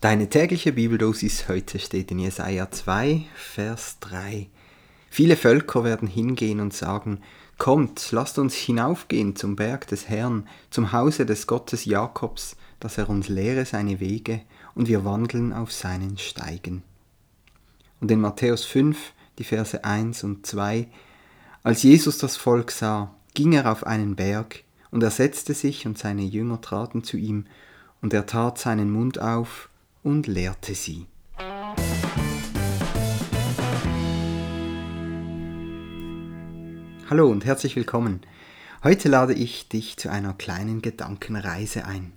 Deine tägliche Bibeldosis heute steht in Jesaja 2, Vers 3. Viele Völker werden hingehen und sagen: Kommt, lasst uns hinaufgehen zum Berg des Herrn, zum Hause des Gottes Jakobs, dass er uns lehre seine Wege und wir wandeln auf seinen Steigen. Und in Matthäus 5, die Verse 1 und 2, als Jesus das Volk sah, ging er auf einen Berg, und er setzte sich und seine Jünger traten zu ihm, und er tat seinen Mund auf und lehrte sie. Hallo und herzlich willkommen. Heute lade ich dich zu einer kleinen Gedankenreise ein.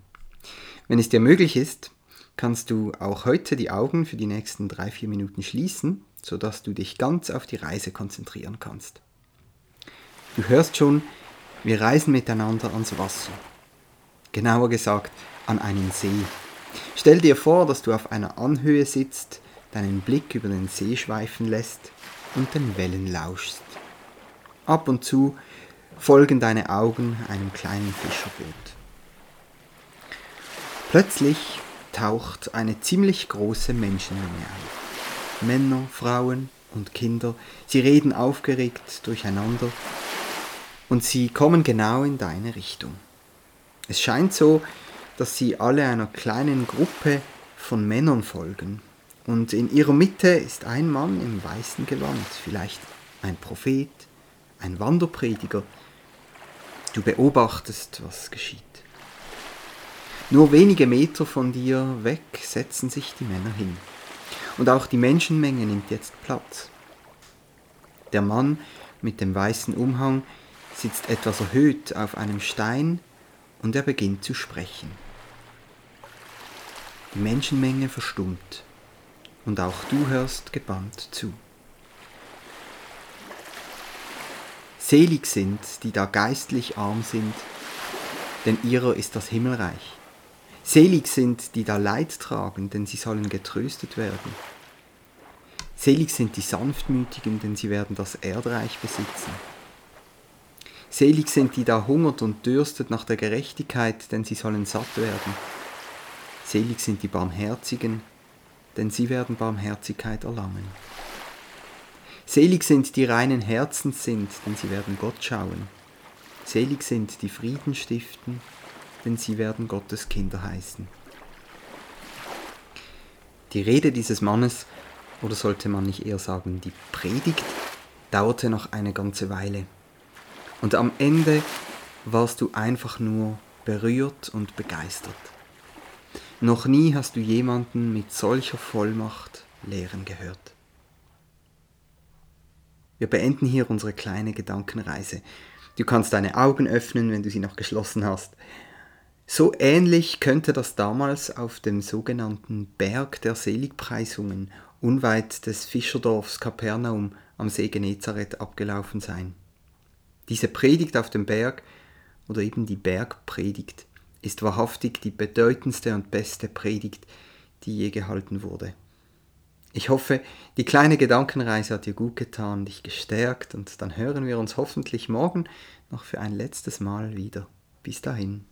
Wenn es dir möglich ist, kannst du auch heute die Augen für die nächsten drei, vier Minuten schließen, sodass du dich ganz auf die Reise konzentrieren kannst. Du hörst schon, wir reisen miteinander ans Wasser. Genauer gesagt an einen See. Stell dir vor, dass du auf einer Anhöhe sitzt, deinen Blick über den See schweifen lässt und den Wellen lauschst. Ab und zu folgen deine Augen einem kleinen Fischerboot. Plötzlich taucht eine ziemlich große Menschenmenge auf. Männer, Frauen und Kinder, sie reden aufgeregt durcheinander und sie kommen genau in deine Richtung. Es scheint so, dass sie alle einer kleinen Gruppe von Männern folgen. Und in ihrer Mitte ist ein Mann im weißen Gewand, vielleicht ein Prophet, ein Wanderprediger. Du beobachtest, was geschieht. Nur wenige Meter von dir weg setzen sich die Männer hin. Und auch die Menschenmenge nimmt jetzt Platz. Der Mann mit dem weißen Umhang sitzt etwas erhöht auf einem Stein und er beginnt zu sprechen. Die Menschenmenge verstummt und auch du hörst gebannt zu. Selig sind, die da geistlich arm sind, denn ihrer ist das Himmelreich. Selig sind, die da Leid tragen, denn sie sollen getröstet werden. Selig sind die Sanftmütigen, denn sie werden das Erdreich besitzen. Selig sind, die da hungert und dürstet nach der Gerechtigkeit, denn sie sollen satt werden. Selig sind die Barmherzigen, denn sie werden Barmherzigkeit erlangen. Selig sind die reinen Herzens sind, denn sie werden Gott schauen. Selig sind die Frieden stiften, denn sie werden Gottes Kinder heißen. Die Rede dieses Mannes, oder sollte man nicht eher sagen, die Predigt, dauerte noch eine ganze Weile. Und am Ende warst du einfach nur berührt und begeistert. Noch nie hast du jemanden mit solcher Vollmacht lehren gehört. Wir beenden hier unsere kleine Gedankenreise. Du kannst deine Augen öffnen, wenn du sie noch geschlossen hast. So ähnlich könnte das damals auf dem sogenannten Berg der Seligpreisungen unweit des Fischerdorfs Kapernaum am See Genezareth abgelaufen sein. Diese Predigt auf dem Berg oder eben die Bergpredigt ist wahrhaftig die bedeutendste und beste Predigt, die je gehalten wurde. Ich hoffe, die kleine Gedankenreise hat dir gut getan, dich gestärkt und dann hören wir uns hoffentlich morgen noch für ein letztes Mal wieder. Bis dahin.